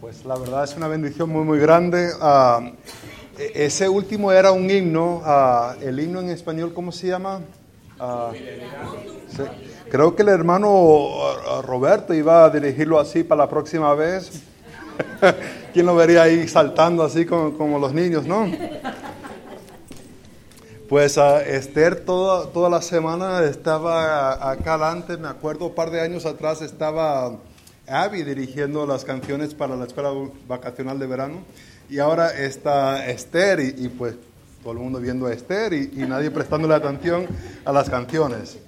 Pues la verdad es una bendición muy, muy grande. Ah, e- ese último era un himno. ah, el himno en español, ¿cómo se llama? Ah, sí. Creo que el hermano Roberto iba a dirigirlo así para la próxima vez. ¿Quién lo vería ahí saltando así como, como los niños, no? Pues Esther toda, toda la semana estaba acá adelante, me acuerdo un par de años atrás estaba Abby dirigiendo las canciones para la escuela vacacional de verano y ahora está Esther y, y, pues todo el mundo viendo a Esther y, y nadie prestándole atención a las canciones.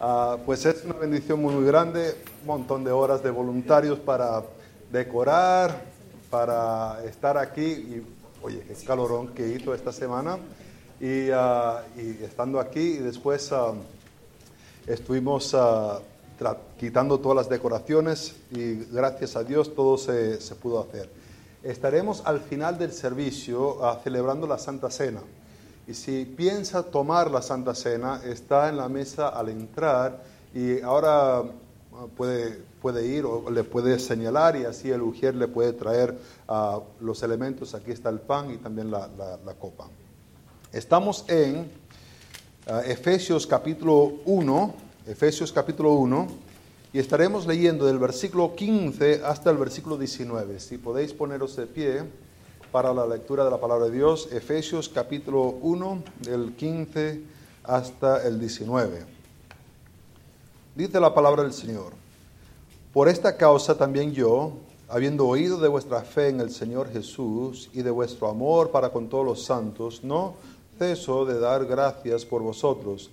Ah, pues es una bendición muy, muy grande, un montón de horas de voluntarios para decorar, para estar aquí y oye, qué calorón que hizo esta semana. Y, ah, y estando aquí, y después ah, estuvimos quitando todas las decoraciones y gracias a Dios todo se, se pudo hacer. Estaremos al final del servicio ah, celebrando la Santa Cena. Y si piensa tomar la Santa Cena, está en la mesa al entrar y ahora ah, puede, puede ir o le puede señalar y así el ujier le puede traer ah, los elementos. Aquí está el pan y también la- la- la copa. Estamos en ah, Efesios capítulo 1, Efesios capítulo 1, y estaremos leyendo del versículo 15 hasta el versículo 19. Si podéis poneros de pie para la lectura de la palabra de Dios, Efesios capítulo 1, del 15 hasta el 19. Dice la palabra del Señor. Por esta causa también yo, habiendo oído de vuestra fe en el Señor Jesús y de vuestro amor para con todos los santos, no ceso de dar gracias por vosotros,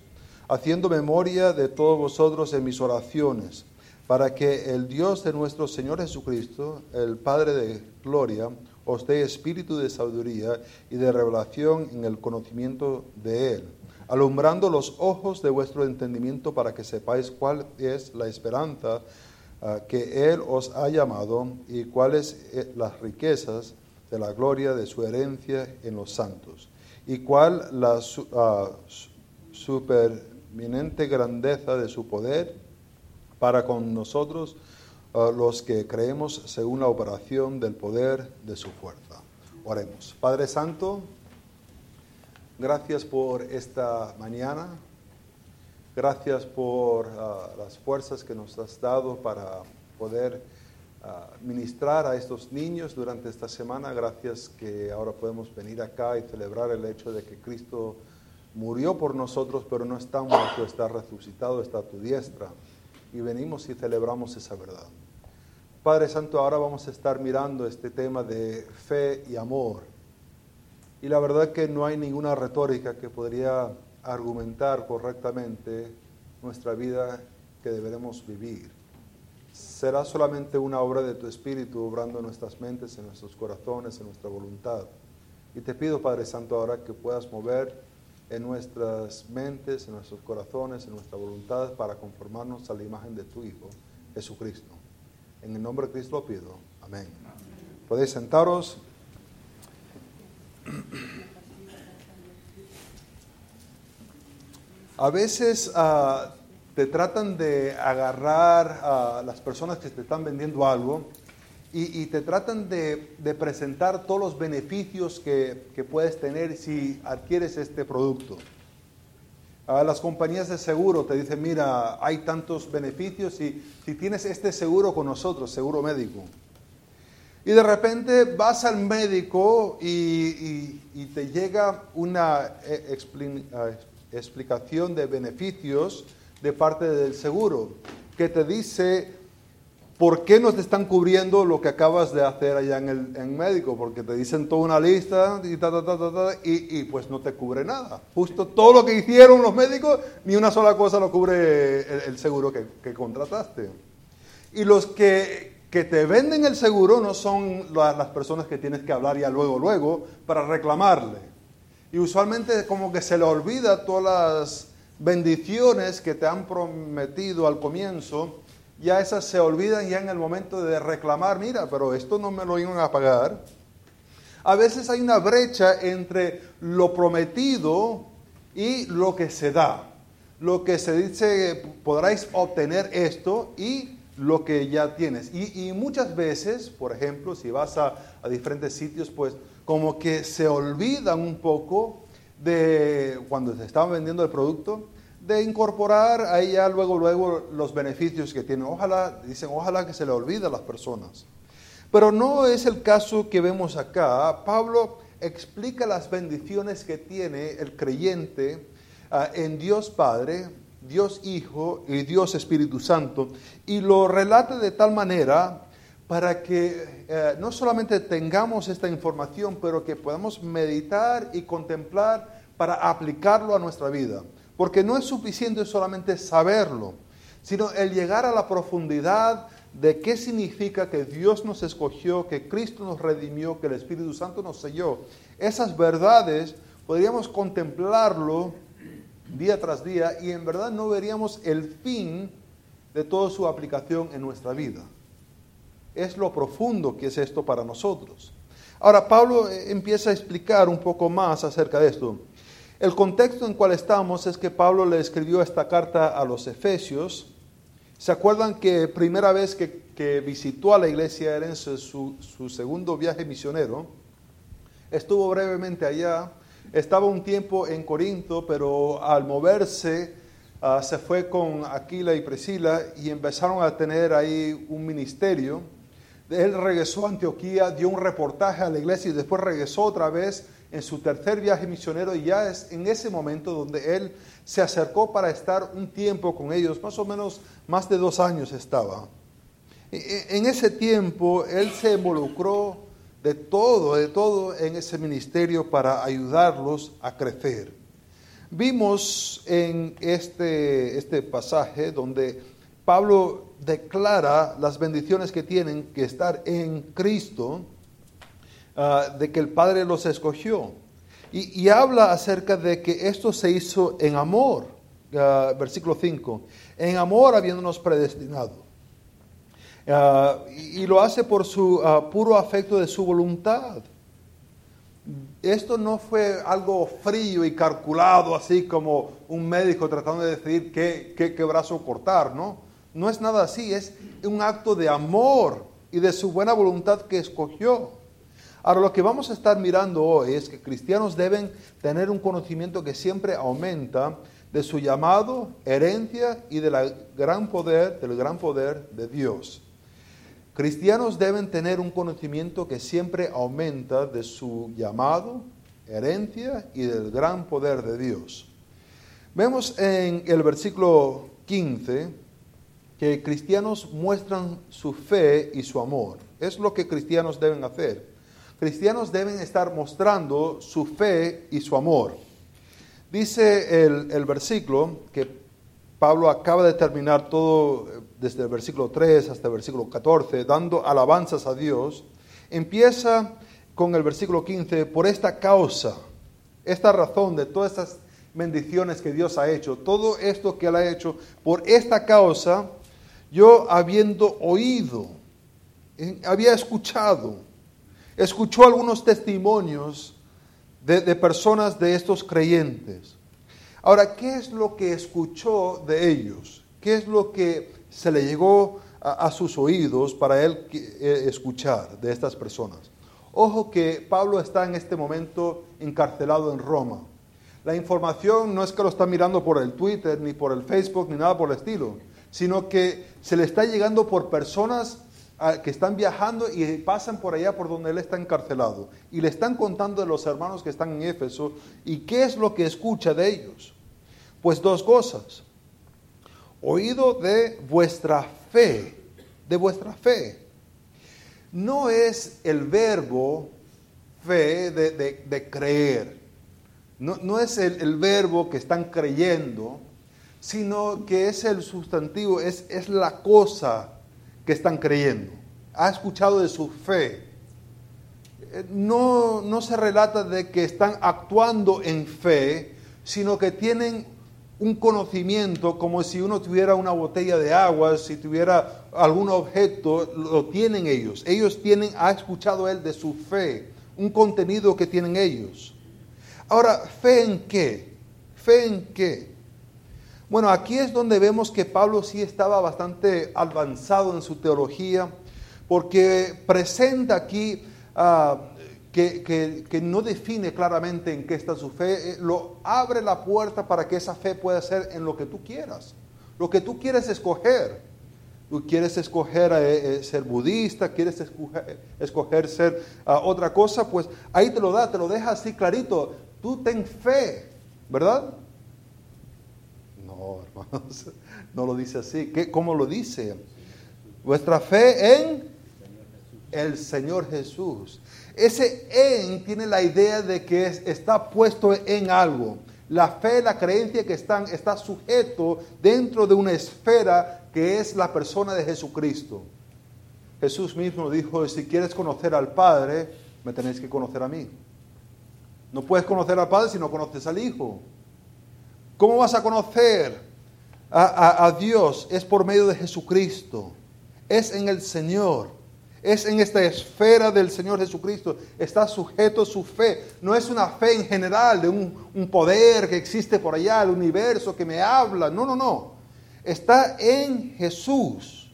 haciendo memoria de todos vosotros en mis oraciones, para que el Dios de nuestro Señor Jesucristo, el Padre de gloria, os dé espíritu de sabiduría y de revelación en el conocimiento de Él, alumbrando los ojos de vuestro entendimiento para que sepáis cuál es la esperanza ah, que Él os ha llamado y cuáles eh, las riquezas de la gloria de su herencia en los santos, y cuál la ah, su- superminente grandeza de su poder para con nosotros ah, los que creemos según la operación del poder de su fuerza. Oremos. Padre Santo, gracias por esta mañana. Gracias por ah, las fuerzas que nos has dado para poder ah, ministrar a estos niños durante esta semana. Gracias que ahora podemos venir acá y celebrar el hecho de que Cristo murió por nosotros, pero no está muerto, está resucitado, está a tu diestra. Y venimos y celebramos esa verdad. Padre Santo, ahora vamos a estar mirando este tema de fe y amor. Y la verdad que no hay ninguna retórica que podría argumentar correctamente nuestra vida que deberemos vivir. Será solamente una obra de tu Espíritu obrando en nuestras mentes, en nuestros corazones, en nuestra voluntad. Y te pido, Padre Santo, ahora que puedas mover en nuestras mentes, en nuestros corazones, en nuestra voluntad para conformarnos a la imagen de tu Hijo, Jesucristo. En el nombre de Cristo lo pido. Amén. Podéis sentaros. A veces ah, te tratan de agarrar a las personas que te están vendiendo algo y, te tratan de, presentar todos los beneficios que, puedes tener si adquieres este producto. Ah, las compañías de seguro te dicen, mira, hay tantos beneficios y si tienes este seguro con nosotros, seguro médico. Y de repente vas al médico y, te llega una eh, ah, explicación de beneficios de parte del seguro, que te dice por qué no te están cubriendo lo que acabas de hacer allá en el en médico, porque te dicen toda una lista y, ta, ta, ta, ta, ta, y, y pues no te cubre nada. Justo todo lo que hicieron los médicos, ni una sola cosa lo cubre el, el seguro que, que contrataste. Y los que, que te venden el seguro no son la- las personas que tienes que hablar ya luego, luego, para reclamarle. Y usualmente como que se le olvida todas las bendiciones que te han prometido al comienzo, ya esas se olvidan ya en el momento de reclamar, mira, pero esto no me lo iban a pagar. A veces hay una brecha entre lo prometido y lo que se da. Lo que se dice, podráis obtener esto y lo que ya tienes. Y, muchas veces, por ejemplo, si vas a, a, diferentes sitios, pues como que se olvidan un poco de cuando se estaban vendiendo el producto, de incorporar ahí ya luego, luego los beneficios que tienen. Ojalá, dicen, ojalá que se le olvide a las personas. Pero no es el caso que vemos acá. Pablo explica las bendiciones que tiene el creyente ah, en Dios Padre, Dios Hijo y Dios Espíritu Santo, y lo relata de tal manera para que eh, no solamente tengamos esta información, pero que podamos meditar y contemplar para aplicarlo a nuestra vida. Porque no es suficiente solamente saberlo, sino el llegar a la profundidad de qué significa que Dios nos escogió, que Cristo nos redimió, que el Espíritu Santo nos selló. Esas verdades podríamos contemplarlo día tras día y en verdad no veríamos el fin de toda su aplicación en nuestra vida. Es lo profundo que es esto para nosotros. Ahora, Pablo eh, empieza a explicar un poco más acerca de esto. El contexto en cual estamos es que Pablo le escribió esta carta a los Efesios. ¿Se acuerdan que primera vez que, visitó a la iglesia era en su, segundo viaje misionero? Estuvo brevemente allá, estaba un tiempo en Corinto, pero al moverse ah, se fue con Aquila y Priscila y empezaron a tener ahí un ministerio. Él regresó a Antioquía, dio un reportaje a la iglesia y después regresó otra vez en su tercer viaje misionero y ya es en ese momento donde él se acercó para estar un tiempo con ellos, más o menos más de dos años estaba. En ese tiempo él se involucró de todo, de todo en ese ministerio para ayudarlos a crecer. Vimos en este, este pasaje donde Pablo declara las bendiciones que tienen que estar en Cristo, Ah, de que el Padre los escogió. Y, habla acerca de que esto se hizo en amor, ah, versículo 5, en amor habiéndonos predestinado. Ah, y, lo hace por su puro afecto de su voluntad. Esto no fue algo frío y calculado, así como un médico tratando de decidir qué, qué, qué brazo cortar, ¿no? No es nada así, es un acto de amor y de su buena voluntad que escogió. Ahora, lo que vamos a estar mirando hoy es que cristianos deben tener un conocimiento que siempre aumenta de su llamado, herencia y del gran poder, del gran poder de Dios. Cristianos deben tener un conocimiento que siempre aumenta de su llamado, herencia y del gran poder de Dios. Vemos en el versículo 15 que cristianos muestran su fe y su amor. Es lo que cristianos deben hacer cristianos deben estar mostrando su fe y su amor. Dice el, versículo que Pablo acaba de terminar todo eh, desde el versículo 3 hasta el versículo 14, dando alabanzas a Dios. Empieza con el versículo 15, por esta causa, esta razón de todas estas bendiciones que Dios ha hecho, todo esto que Él ha hecho, por esta causa, yo habiendo oído, eh, había escuchado, escuchó algunos testimonios de, personas de estos creyentes. Ahora, ¿qué es lo que escuchó de ellos? ¿Qué es lo que se le llegó a, sus oídos para él eh, escuchar de estas personas? Ojo que Pablo está en este momento encarcelado en Roma. La información no es que lo está mirando por el Twitter, ni por el Facebook, ni nada por el estilo, sino que se le está llegando por personas que están viajando y pasan por allá por donde él está encarcelado. Y le están contando de los hermanos que están en Éfeso y qué es lo que escucha de ellos. Pues dos cosas. Oído de vuestra fe, de vuestra fe. No es el verbo fe de, creer. No, no es el, el, verbo que están creyendo, sino que es el sustantivo, es, es la cosa que están creyendo. Ha escuchado de su fe. Eh, no, no se relata de que están actuando en fe, sino que tienen un conocimiento como si uno tuviera una botella de agua, si tuviera algún objeto, lo tienen ellos. Ellos tienen, ha escuchado él de su fe, un contenido que tienen ellos. Ahora, ¿fe en qué? ¿Fe en qué? Bueno, aquí es donde vemos que Pablo sí estaba bastante avanzado en su teología, porque presenta aquí ah, que, no define claramente en qué está su fe, eh, lo abre la puerta para que esa fe pueda ser en lo que tú quieras, lo que tú quieres escoger. Tú quieres escoger eh, eh, ser budista, quieres escoger, ser ah, otra cosa, pues ahí te lo da, te lo deja así clarito. Tú ten fe, ¿verdad? No, hermanos, no lo dice así. ¿Qué, ¿Cómo lo dice? Vuestra fe en el Señor Jesús. Ese en tiene la idea de que está puesto en algo. La fe, la creencia que están, está sujeto dentro de una esfera que es la persona de Jesucristo. Jesús mismo dijo, si quieres conocer al Padre, me tenéis que conocer a mí. No puedes conocer al Padre si no conoces al Hijo. ¿Cómo vas a conocer a, Dios? Es por medio de Jesucristo. Es en el Señor. Es en esta esfera del Señor Jesucristo. Está sujeto su fe. No es una fe en general de un, un poder que existe por allá, el universo que me habla. No, no, no. Está en Jesús.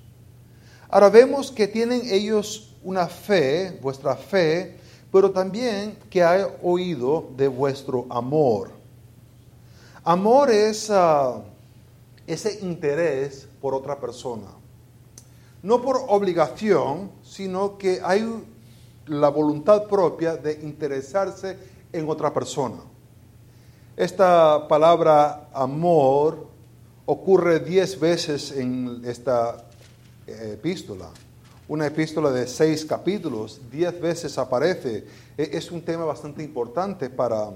Ahora vemos que tienen ellos una fe, vuestra fe, pero también que ha oído de vuestro amor. Amor es ah, ese interés por otra persona. No por obligación, sino que hay la voluntad propia de interesarse en otra persona. Esta palabra amor ocurre diez veces en esta eh, epístola. Una epístola de seis capítulos, diez veces aparece. E, es un tema bastante importante para,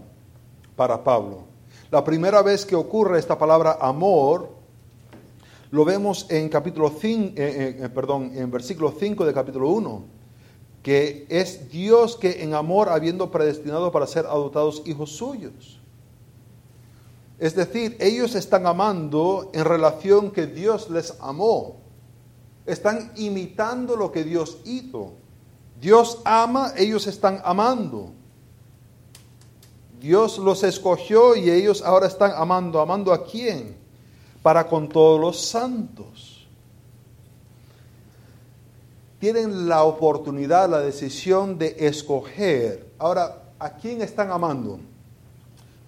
para Pablo. La primera vez que ocurre esta palabra amor, lo vemos en capítulo 5, eh, eh, eh, perdón, en versículo 5 de capítulo 1, que es Dios que en amor habiendo predestinado para ser adoptados hijos suyos. Es decir, ellos están amando en relación que Dios les amó. Están imitando lo que Dios hizo. Dios ama, ellos están amando. Dios los escogió y ellos ahora están amando. ¿Amando a quién? Para con todos los santos. Tienen la oportunidad, la decisión de escoger. Ahora, ¿a quién están amando?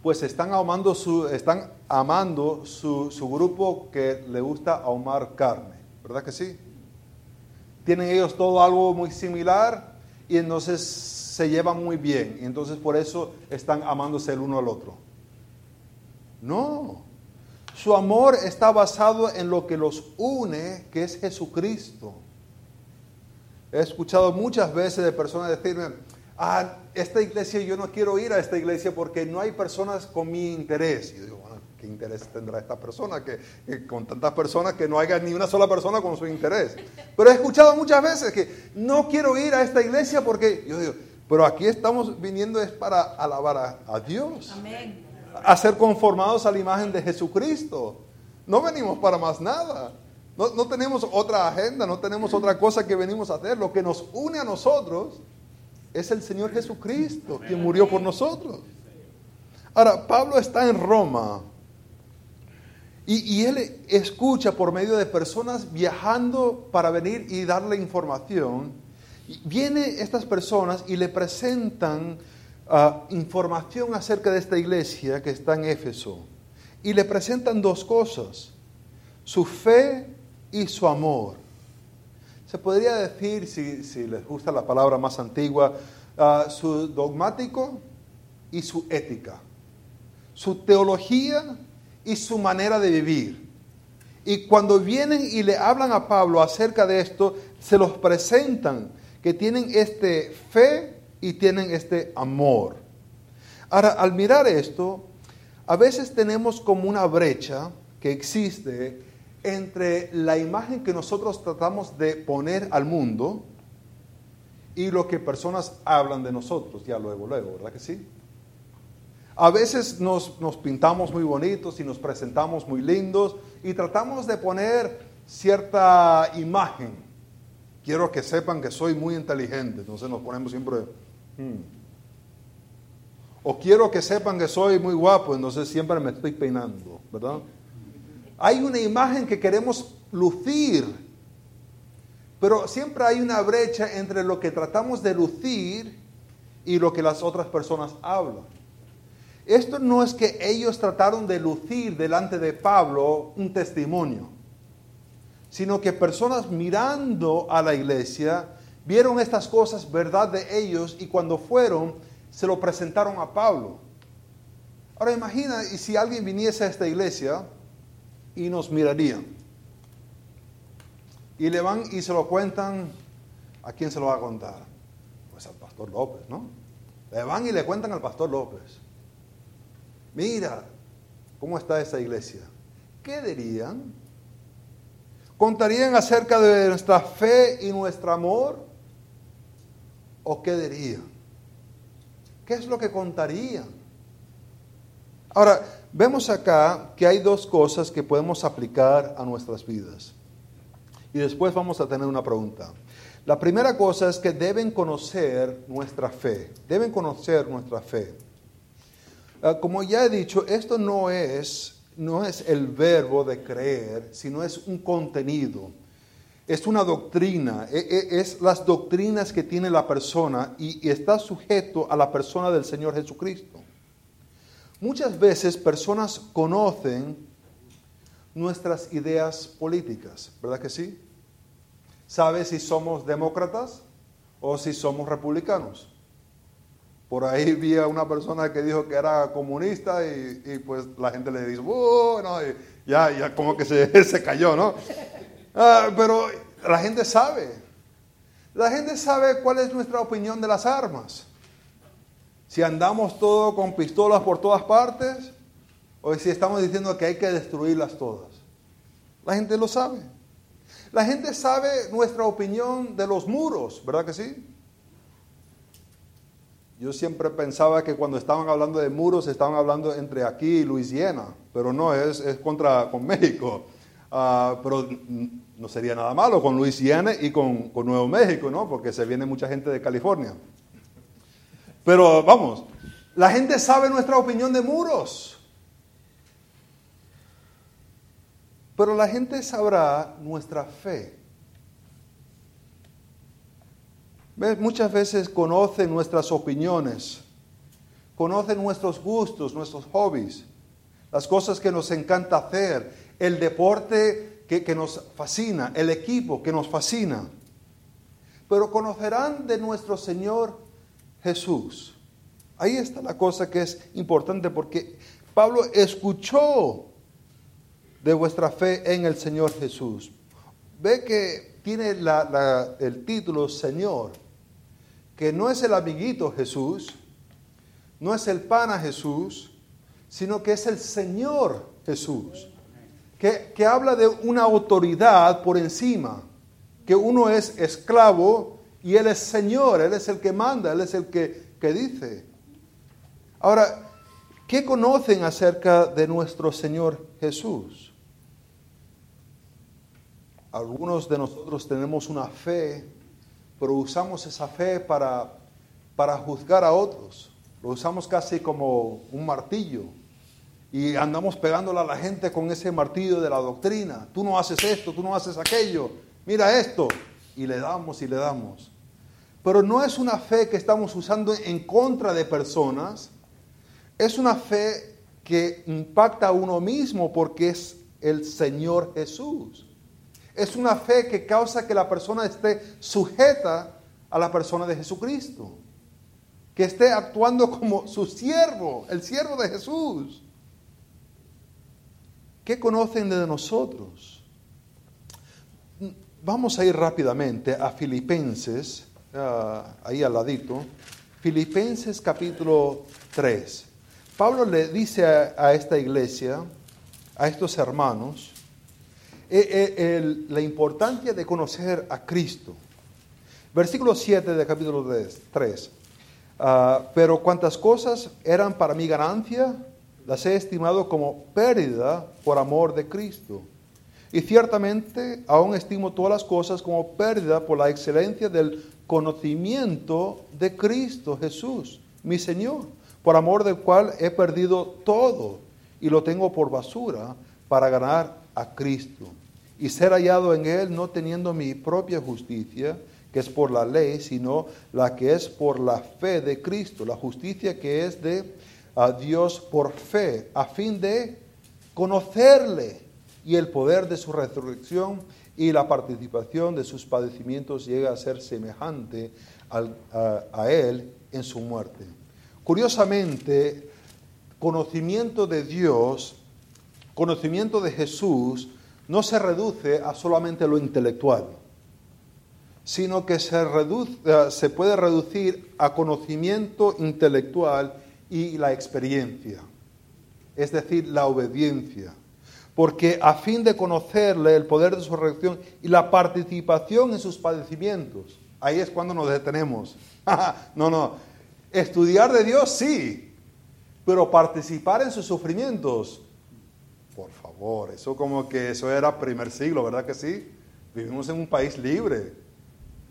Pues están amando su, están amando su, su grupo que le gusta ahumar carne. ¿Verdad que sí? Tienen ellos todo algo muy similar y entonces se llevan muy bien y entonces por eso están amándose el uno al otro. No, su amor está basado en lo que los une, que es Jesucristo. He escuchado muchas veces de personas decirme, ah, esta iglesia yo no quiero ir a esta iglesia porque no hay personas con mi interés. yo digo, bueno, ¿qué interés tendrá esta persona? Que, con tantas personas que no haya ni una sola persona con su interés. Pero he escuchado muchas veces que no quiero ir a esta iglesia porque yo digo, pero aquí estamos viniendo es para alabar a, Dios. A ser conformados a la imagen de Jesucristo. No venimos para más nada. No, no, tenemos otra agenda, no tenemos otra cosa que venimos a hacer. Lo que nos une a nosotros es el Señor Jesucristo, quien murió por nosotros. Ahora, Pablo está en Roma y, y, él escucha por medio de personas viajando para venir y darle información Vienen estas personas y le presentan ah, información acerca de esta iglesia que está en Éfeso. Y le presentan dos cosas, su fe y su amor. Se podría decir, si, les gusta la palabra más antigua, ah, su dogmático y su ética, su teología y su manera de vivir. Y cuando vienen y le hablan a Pablo acerca de esto, se los presentan que tienen este fe y tienen este amor. Ahora, al mirar esto, a veces tenemos como una brecha que existe entre la imagen que nosotros tratamos de poner al mundo y lo que personas hablan de nosotros, ya luego, luego, ¿verdad que sí? A veces nos, nos, pintamos muy bonitos y nos presentamos muy lindos y tratamos de poner cierta imagen quiero que sepan que soy muy inteligente, entonces nos ponemos siempre... Hmm. O quiero que sepan que soy muy guapo, entonces siempre me estoy peinando, ¿verdad? Hay una imagen que queremos lucir, pero siempre hay una brecha entre lo que tratamos de lucir y lo que las otras personas hablan. Esto no es que ellos trataron de lucir delante de Pablo un testimonio, sino que personas mirando a la iglesia vieron estas cosas verdad de ellos y cuando fueron se lo presentaron a Pablo. Ahora imagina y si alguien viniese a esta iglesia y nos miraría y le van y se lo cuentan, ¿a quién se lo va a contar? Pues al pastor López, ¿no? Le van y le cuentan al pastor López mira cómo está esa iglesia. ¿Qué dirían? ¿Contarían acerca de nuestra fe y nuestro amor? ¿O qué dirían? ¿Qué es lo que contarían? Ahora, vemos acá que hay dos cosas que podemos aplicar a nuestras vidas. Y después vamos a tener una pregunta. La primera cosa es que deben conocer nuestra fe. Deben conocer nuestra fe. Ah, como ya he dicho, esto no es, no es el verbo de creer, sino es un contenido. Es una doctrina, e, e, es las doctrinas que tiene la persona y, y está sujeto a la persona del Señor Jesucristo. Muchas veces personas conocen nuestras ideas políticas, ¿verdad que sí? ¿Sabe si somos demócratas o si somos republicanos? Por ahí vi a una persona que dijo que era comunista y, pues la gente le dice, ya, ya como que se, se cayó, ¿no? Ah, pero la gente sabe. La gente sabe cuál es nuestra opinión de las armas. Si andamos todo con pistolas por todas partes o si estamos diciendo que hay que destruirlas todas. La gente lo sabe. La gente sabe nuestra opinión de los muros, ¿verdad que sí? Yo siempre pensaba que cuando estaban hablando de muros estaban hablando entre aquí y Luisiana, pero no, es, es contra con México. Ah, pero no sería nada malo con Luisiana y con, con, Nuevo México, ¿no? Porque se viene mucha gente de California. Pero vamos, la gente sabe nuestra opinión de muros. Pero la gente sabrá nuestra fe. Muchas veces conocen nuestras opiniones, conocen nuestros gustos, nuestros hobbies, las cosas que nos encanta hacer, el deporte que, que nos fascina, el equipo que nos fascina. Pero conocerán de nuestro Señor Jesús. Ahí está la cosa que es importante porque Pablo escuchó de vuestra fe en el Señor Jesús. Ve que tiene el título Señor que no es el amiguito Jesús, no es el pana Jesús, sino que es el Señor Jesús, que, que habla de una autoridad por encima, que uno es esclavo y Él es Señor, Él es el que manda, Él es el que, que dice. Ahora, ¿qué conocen acerca de nuestro Señor Jesús? Algunos de nosotros tenemos una fe pero usamos esa fe para, para juzgar a otros. Lo usamos casi como un martillo. Y andamos pegándole a la gente con ese martillo de la doctrina. Tú no haces esto, tú no haces aquello. Mira esto. Y le damos y le damos. Pero no es una fe que estamos usando en contra de personas. Es una fe que impacta a uno mismo porque es el Señor Jesús. Es una fe que causa que la persona esté sujeta a la persona de Jesucristo. Que esté actuando como su siervo, el siervo de Jesús. ¿Qué conocen de nosotros? Vamos a ir rápidamente a Filipenses, ah, ahí al ladito. Filipenses capítulo 3. Pablo le dice a esta iglesia, a estos hermanos, eh, eh, la importancia de conocer a Cristo. Versículo 7 del capítulo 3. Ah, pero cuantas cosas eran para mi ganancia, las he estimado como pérdida por amor de Cristo. Y ciertamente aún estimo todas las cosas como pérdida por la excelencia del conocimiento de Cristo Jesús, mi Señor, por amor del cual he perdido todo y lo tengo por basura para ganar a Cristo y ser hallado en Él no teniendo mi propia justicia, que es por la ley, sino la que es por la fe de Cristo, la justicia que es de a Dios por fe, a fin de conocerle y el poder de su resurrección y la participación de sus padecimientos llega a ser semejante a, Él en su muerte. Curiosamente, conocimiento de Dios, conocimiento de Jesús, no se reduce a solamente lo intelectual, sino que se, eh, se puede reducir a conocimiento intelectual y la experiencia, es decir, la obediencia. Porque a fin de conocerle el poder de su reacción y la participación en sus padecimientos, ahí es cuando nos detenemos. no, no, estudiar de Dios sí, pero participar en sus sufrimientos, favor, eso como que eso era primer siglo, ¿verdad que sí? Vivimos en un país libre,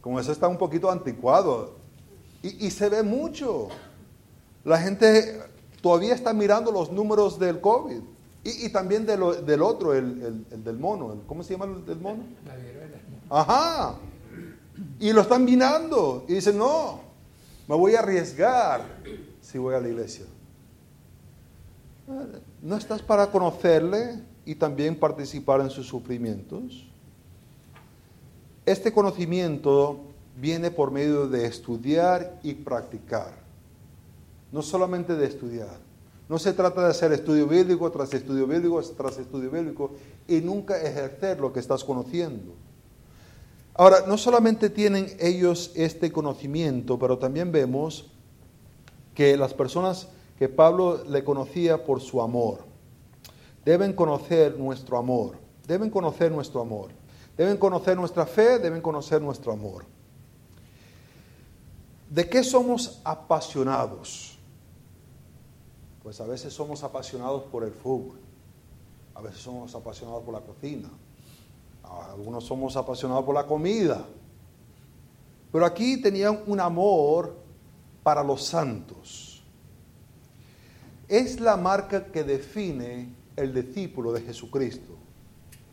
como eso está un poquito anticuado y, y se ve mucho. La gente todavía está mirando los números del COVID y, también del otro, el, del mono. ¿Cómo se llama el del mono? La viruela. Ajá. Y lo están mirando y dicen, no, me voy a arriesgar si voy a la iglesia. ¿No estás para conocerle y también participar en sus sufrimientos? Este conocimiento viene por medio de estudiar y practicar no solamente de estudiar. No se trata de hacer estudio bíblico tras estudio bíblico tras estudio bíblico y nunca ejercer lo que estás conociendo. Ahora, no solamente tienen ellos este conocimiento, pero también vemos que las personas que Pablo le conocía por su amor, deben conocer nuestro amor, deben conocer nuestro amor, deben conocer nuestra fe, deben conocer nuestro amor. ¿De qué somos apasionados? Pues a veces somos apasionados por el fútbol, a veces somos apasionados por la cocina, algunos somos apasionados por la comida. Pero aquí tenían un amor para los santos. Es la marca que define el discípulo de Jesucristo.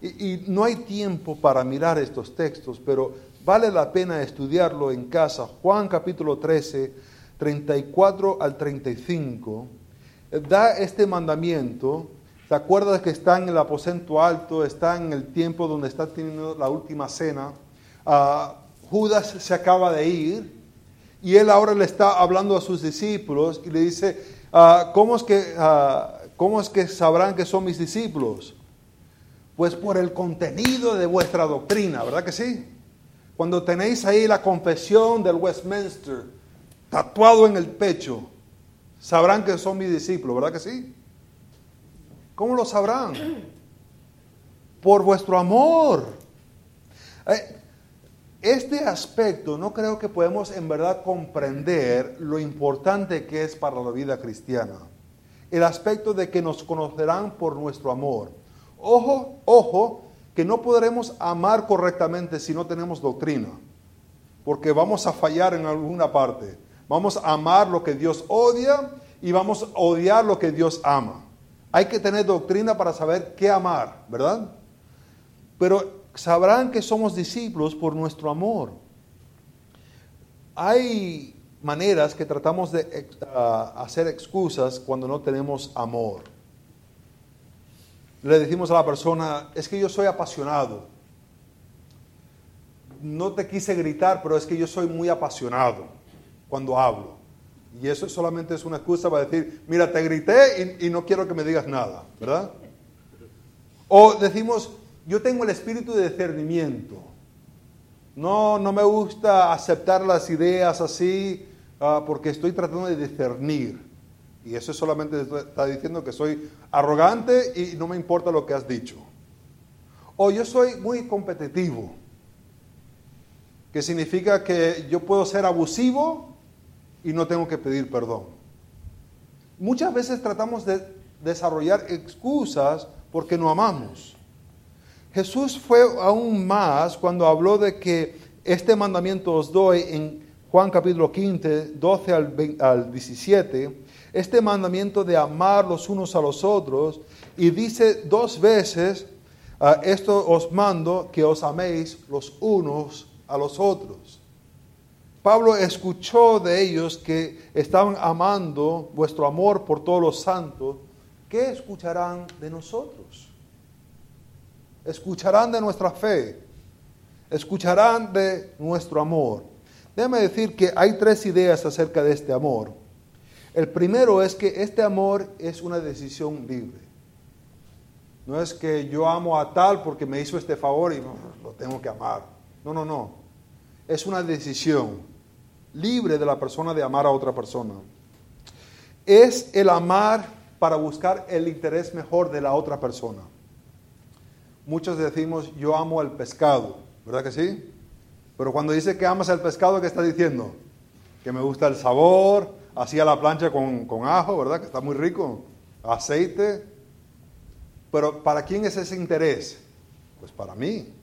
Y, no hay tiempo para mirar estos textos, pero vale la pena estudiarlo en casa. Juan capítulo 13, 34 al 35 da este mandamiento, ¿te acuerdas que está en el aposento alto, está en el tiempo donde está teniendo la última cena? Ah, Judas se acaba de ir y él ahora le está hablando a sus discípulos y le dice, ah, ¿cómo, es que, ah, ¿cómo es que sabrán que son mis discípulos? Pues por el contenido de vuestra doctrina, ¿verdad que sí? Cuando tenéis ahí la confesión del Westminster tatuado en el pecho, sabrán que son mis discípulos, ¿verdad que sí? ¿Cómo lo sabrán? Por vuestro amor. Eh, este aspecto no creo que podemos en verdad comprender lo importante que es para la vida cristiana. El aspecto de que nos conocerán por nuestro amor. Ojo, ojo, que no podremos amar correctamente si no tenemos doctrina, porque vamos a fallar en alguna parte. Vamos a amar lo que Dios odia y vamos a odiar lo que Dios ama. Hay que tener doctrina para saber qué amar, ¿verdad? Pero sabrán que somos discípulos por nuestro amor. Hay maneras que tratamos de hacer excusas cuando no tenemos amor. Le decimos a la persona, es que yo soy apasionado. No te quise gritar, pero es que yo soy muy apasionado cuando hablo. Y eso solamente es una excusa para decir, mira, te grité y, no quiero que me digas nada, ¿verdad? O decimos, yo tengo el espíritu de discernimiento. No, no me gusta aceptar las ideas así ah, porque estoy tratando de discernir. Y eso solamente está diciendo que soy arrogante y no me importa lo que has dicho. O yo soy muy competitivo, que significa que yo puedo ser abusivo y no tengo que pedir perdón. Muchas veces tratamos de desarrollar excusas porque no amamos. Jesús fue aún más cuando habló de que este mandamiento os doy en Juan capítulo 15, 12 al, al 17, este mandamiento de amar los unos a los otros, y dice dos veces, Ah, esto os mando que os améis los unos a los otros. Pablo escuchó de ellos que estaban amando vuestro amor por todos los santos. ¿Qué escucharán de nosotros? Escucharán de nuestra fe. Escucharán de nuestro amor. Déjame decir que hay tres ideas acerca de este amor. El primero es que este amor es una decisión libre. No es que yo amo a tal porque me hizo este favor y lo tengo que amar. No, no, no. Es una decisión libre de la persona de amar a otra persona. Es el amar para buscar el interés mejor de la otra persona. Muchos decimos, yo amo el pescado, ¿verdad que sí? Pero cuando dice que amas el pescado, ¿qué está diciendo? Que me gusta el sabor, así a la plancha con, con ajo, ¿verdad? Que está muy rico. Aceite, pero ¿para quién es ese interés? Pues para mí.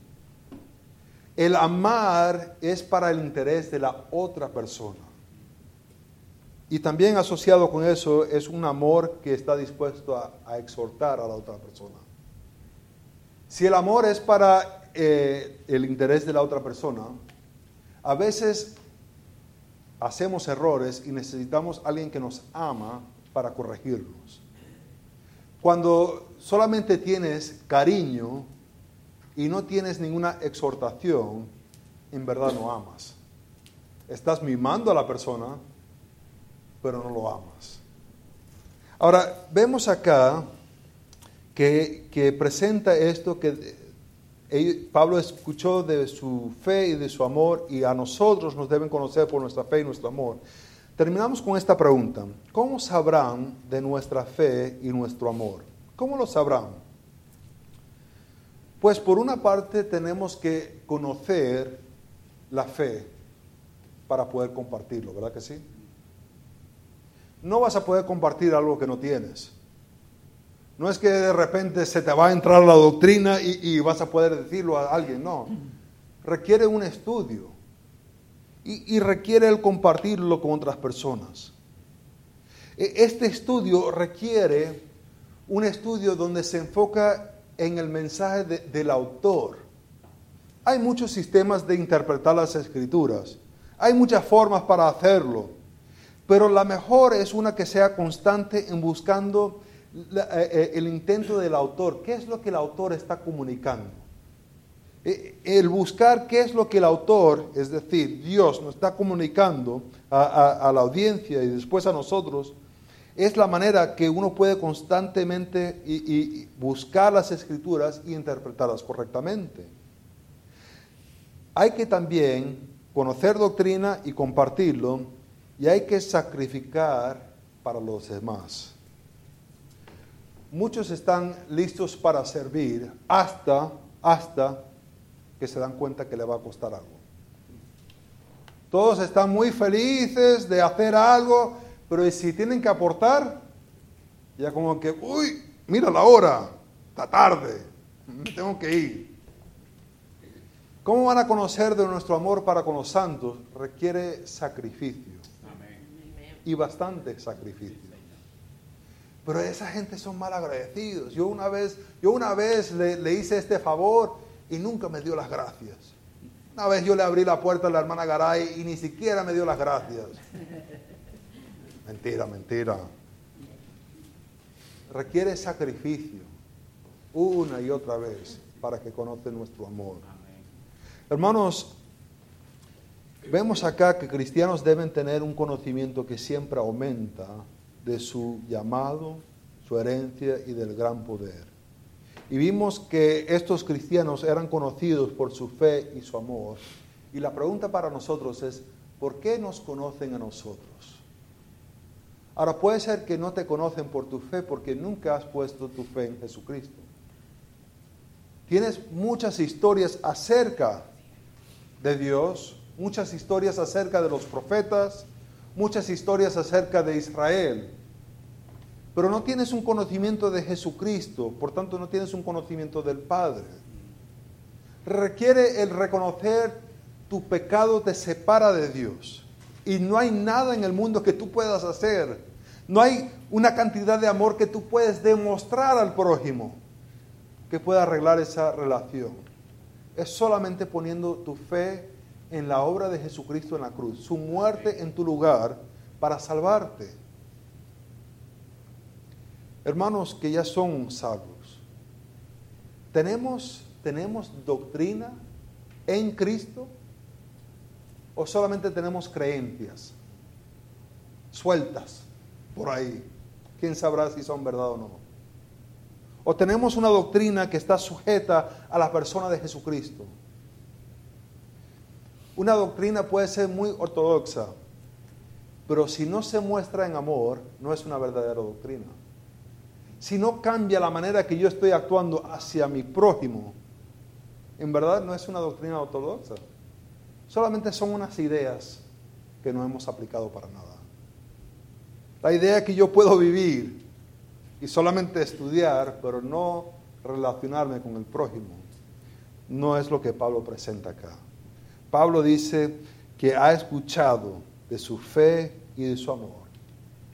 El amar es para el interés de la otra persona. Y también asociado con eso es un amor que está dispuesto a, exhortar a la otra persona. Si el amor es para eh, el interés de la otra persona, a veces hacemos errores y necesitamos a alguien que nos ama para corregirnos. Cuando solamente tienes cariño y no tienes ninguna exhortación, en verdad no amas. Estás mimando a la persona, pero no lo amas. Ahora, vemos acá que, que presenta esto que Pablo escuchó de su fe y de su amor y a nosotros nos deben conocer por nuestra fe y nuestro amor. Terminamos con esta pregunta. ¿Cómo sabrán de nuestra fe y nuestro amor? ¿Cómo lo sabrán? Pues por una parte tenemos que conocer la fe para poder compartirlo, ¿verdad que sí? No vas a poder compartir algo que no tienes. No es que de repente se te va a entrar la doctrina y, vas a poder decirlo a alguien, no. Requiere un estudio y, requiere el compartirlo con otras personas. E, este estudio requiere un estudio donde se enfoca en el mensaje del autor. Hay muchos sistemas de interpretar las escrituras, hay muchas formas para hacerlo, pero la mejor es una que sea constante en buscando eh, eh, el intento del autor, qué es lo que el autor está comunicando. Eh, el buscar qué es lo que el autor, es decir, Dios nos está comunicando a, la audiencia y después a nosotros, es la manera que uno puede constantemente buscar las escrituras y interpretarlas correctamente. Hay que también conocer doctrina y compartirlo y hay que sacrificar para los demás. Muchos están listos para servir hasta, hasta que se dan cuenta que le va a costar algo. Todos están muy felices de hacer algo, pero si tienen que aportar, ya como que, uy, mira la hora, está tarde, me tengo que ir. ¿Cómo van a conocer de nuestro amor para con los santos? Requiere sacrificio. Y bastante sacrificio. Pero esa gente son mal agradecidos. Yo una vez, yo una vez le, hice este favor y nunca me dio las gracias. Una vez yo le abrí la puerta a la hermana Garay y ni siquiera me dio las gracias. Mentira, mentira. Requiere sacrificio una y otra vez para que conozcan nuestro amor. Hermanos, vemos acá que cristianos deben tener un conocimiento que siempre aumenta de su llamado, su herencia y del gran poder. Y vimos que estos cristianos eran conocidos por su fe y su amor. Y la pregunta para nosotros es, ¿por qué nos conocen a nosotros? Ahora puede ser que no te conocen por tu fe porque nunca has puesto tu fe en Jesucristo. Tienes muchas historias acerca de Dios, muchas historias acerca de los profetas, muchas historias acerca de Israel, pero no tienes un conocimiento de Jesucristo, por tanto no tienes un conocimiento del Padre. Requiere el reconocer tu pecado te separa de Dios y no hay nada en el mundo que tú puedas hacer. No hay una cantidad de amor que tú puedes demostrar al prójimo que pueda arreglar esa relación. Es solamente poniendo tu fe en la obra de Jesucristo en la cruz, su muerte en tu lugar para salvarte. Hermanos que ya son salvos, ¿tenemos, tenemos doctrina en Cristo o solamente tenemos creencias sueltas por ahí? ¿Quién sabrá si son verdad o no? O tenemos una doctrina que está sujeta a la persona de Jesucristo. Una doctrina puede ser muy ortodoxa, pero si no se muestra en amor, no es una verdadera doctrina. Si no cambia la manera que yo estoy actuando hacia mi prójimo, en verdad no es una doctrina ortodoxa. Solamente son unas ideas que no hemos aplicado para nada. La idea que yo puedo vivir y solamente estudiar, pero no relacionarme con el prójimo, no es lo que Pablo presenta acá. Pablo dice que ha escuchado de su fe y de su amor.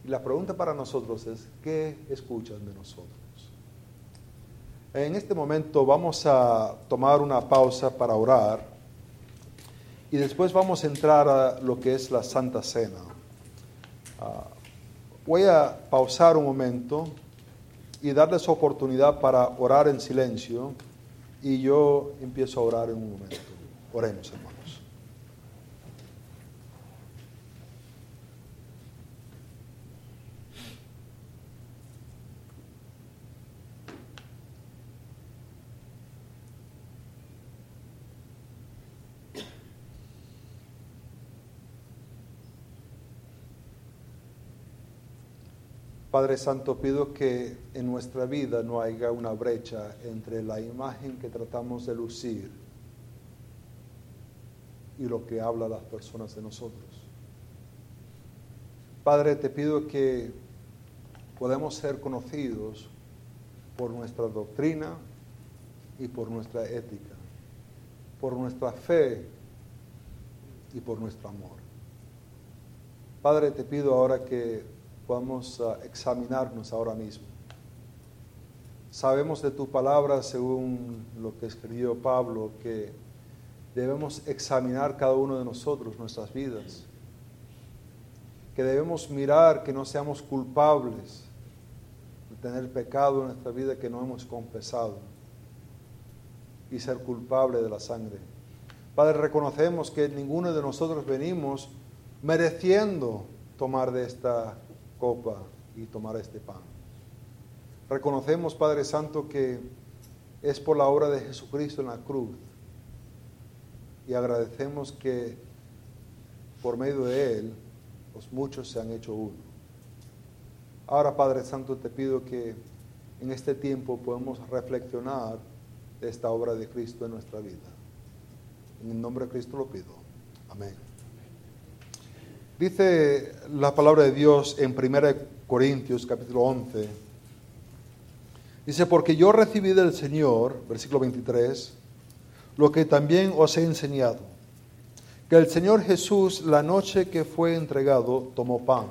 Y la pregunta para nosotros es, ¿qué escuchan de nosotros? En este momento vamos a tomar una pausa para orar y después vamos a entrar a lo que es la Santa Cena. Ah, voy a pausar un momento y darles oportunidad para orar en silencio y yo empiezo a orar en un momento. Oremos, hermano. Padre Santo, pido que en nuestra vida no haya una brecha entre la imagen que tratamos de lucir y lo que habla las personas de nosotros. Padre, te pido que podamos ser conocidos por nuestra doctrina y por nuestra ética, por nuestra fe y por nuestro amor. Padre, te pido ahora que Vamos a examinarnos ahora mismo. Sabemos de tu palabra, según lo que escribió Pablo, que debemos examinar cada uno de nosotros nuestras vidas, que debemos mirar que no seamos culpables de tener pecado en nuestra vida que no hemos confesado y ser culpable de la sangre. Padre, reconocemos que ninguno de nosotros venimos mereciendo tomar de esta copa y tomar este pan. Reconocemos, Padre Santo, que es por la obra de Jesucristo en la cruz y agradecemos que por medio de Él los muchos se han hecho uno. Ahora, Padre Santo, te pido que en este tiempo podamos reflexionar de esta obra de Cristo en nuestra vida. En el nombre de Cristo lo pido. Amén. Dice la palabra de Dios en 1 Corintios capítulo 11. Dice, porque yo recibí del Señor, versículo 23, lo que también os he enseñado, que el Señor Jesús la noche que fue entregado tomó pan.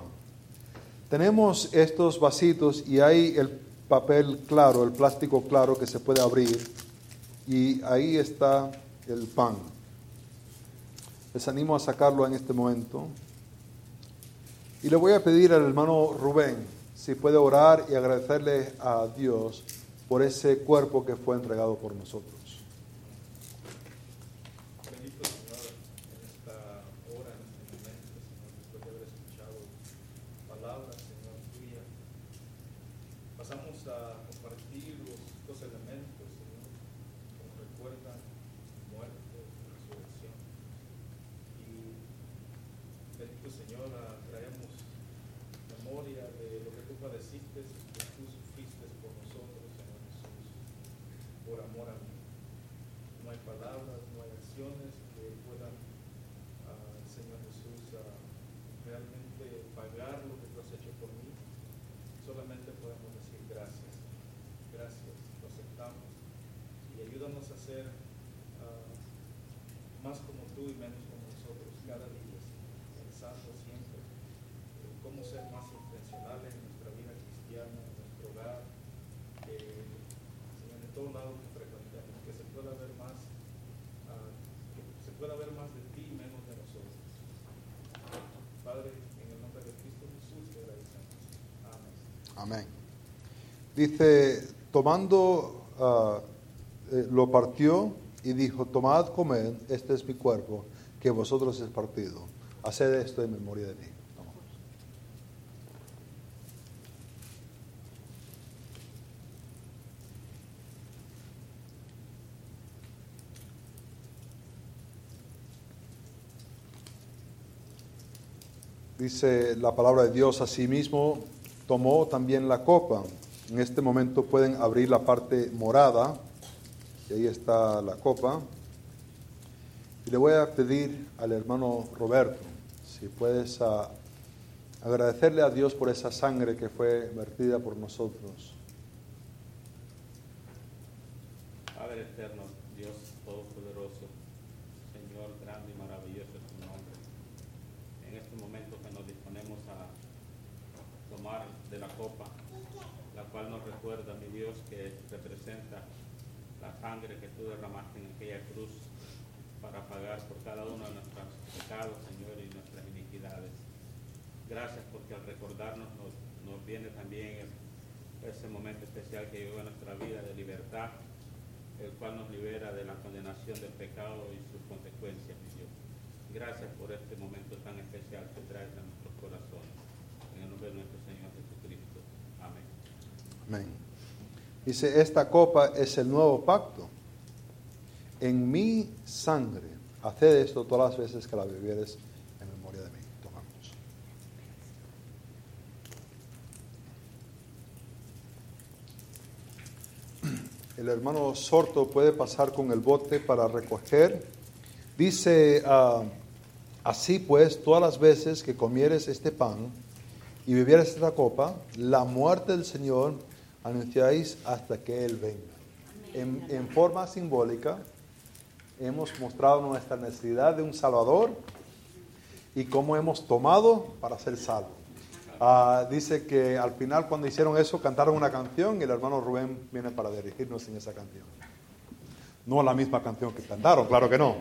Tenemos estos vasitos y hay el papel claro, el plástico claro que se puede abrir y ahí está el pan. Les animo a sacarlo en este momento. Y le voy a pedir al hermano Rubén si puede orar y agradecerle a Dios por ese cuerpo que fue entregado por nosotros. Bendito Señor en esta hora, en este momento, Señor, después de haber escuchado palabras, Señor, tuya, pasamos a compartir los elementos, Señor, como recuerdan muerte. bendito Señor, ah, traemos memoria de lo que tú padeciste, que tú sufriste por nosotros, Señor Jesús, por amor a mí. No hay palabras, no hay acciones que puedan, ah, Señor Jesús, ah, realmente Amén. Dice, tomando, uh, eh, lo partió y dijo, tomad, comed, este es mi cuerpo, que vosotros es partido. Haced esto en memoria de mí. Dice la palabra de Dios, asimismo tomó también la copa. En este momento pueden abrir la parte morada, y ahí está la copa. Y le voy a pedir al hermano Roberto, si puedes ah, agradecerle a Dios por esa sangre que fue vertida por nosotros. Padre eterno, Dios Todopoderoso, Señor grande y maravilloso es tu nombre. En este momento que nos disponemos a tomar de la copa, la cual nos recuerda, mi Dios, que representa la sangre que tú derramaste en aquella cruz para pagar por cada uno de nuestros pecados, Señor, y nuestras iniquidades. Gracias porque al recordarnos nos, viene también ese momento especial que llegó a nuestra vida de libertad, el cual nos libera de la condenación del pecado y sus consecuencias, mi Dios. Gracias por este momento tan especial que traes a nuestros corazones. En el nombre de nuestro Señor Jesucristo. Dice, esta copa es el nuevo pacto. En mi sangre, haced esto todas las veces que la bebieres en memoria de mí. Tomamos. El hermano Sorto puede pasar con el bote para recoger. Dice, uh, así pues, todas las veces que comieres este pan y bebieres esta copa, la muerte del Señor anunciáis hasta que Él venga. En, en, forma simbólica hemos mostrado nuestra necesidad de un Salvador y cómo hemos tomado para ser salvos. Uh, dice que al final cuando hicieron eso cantaron una canción y el hermano Rubén viene para dirigirnos en esa canción. No la misma canción que cantaron, claro que no.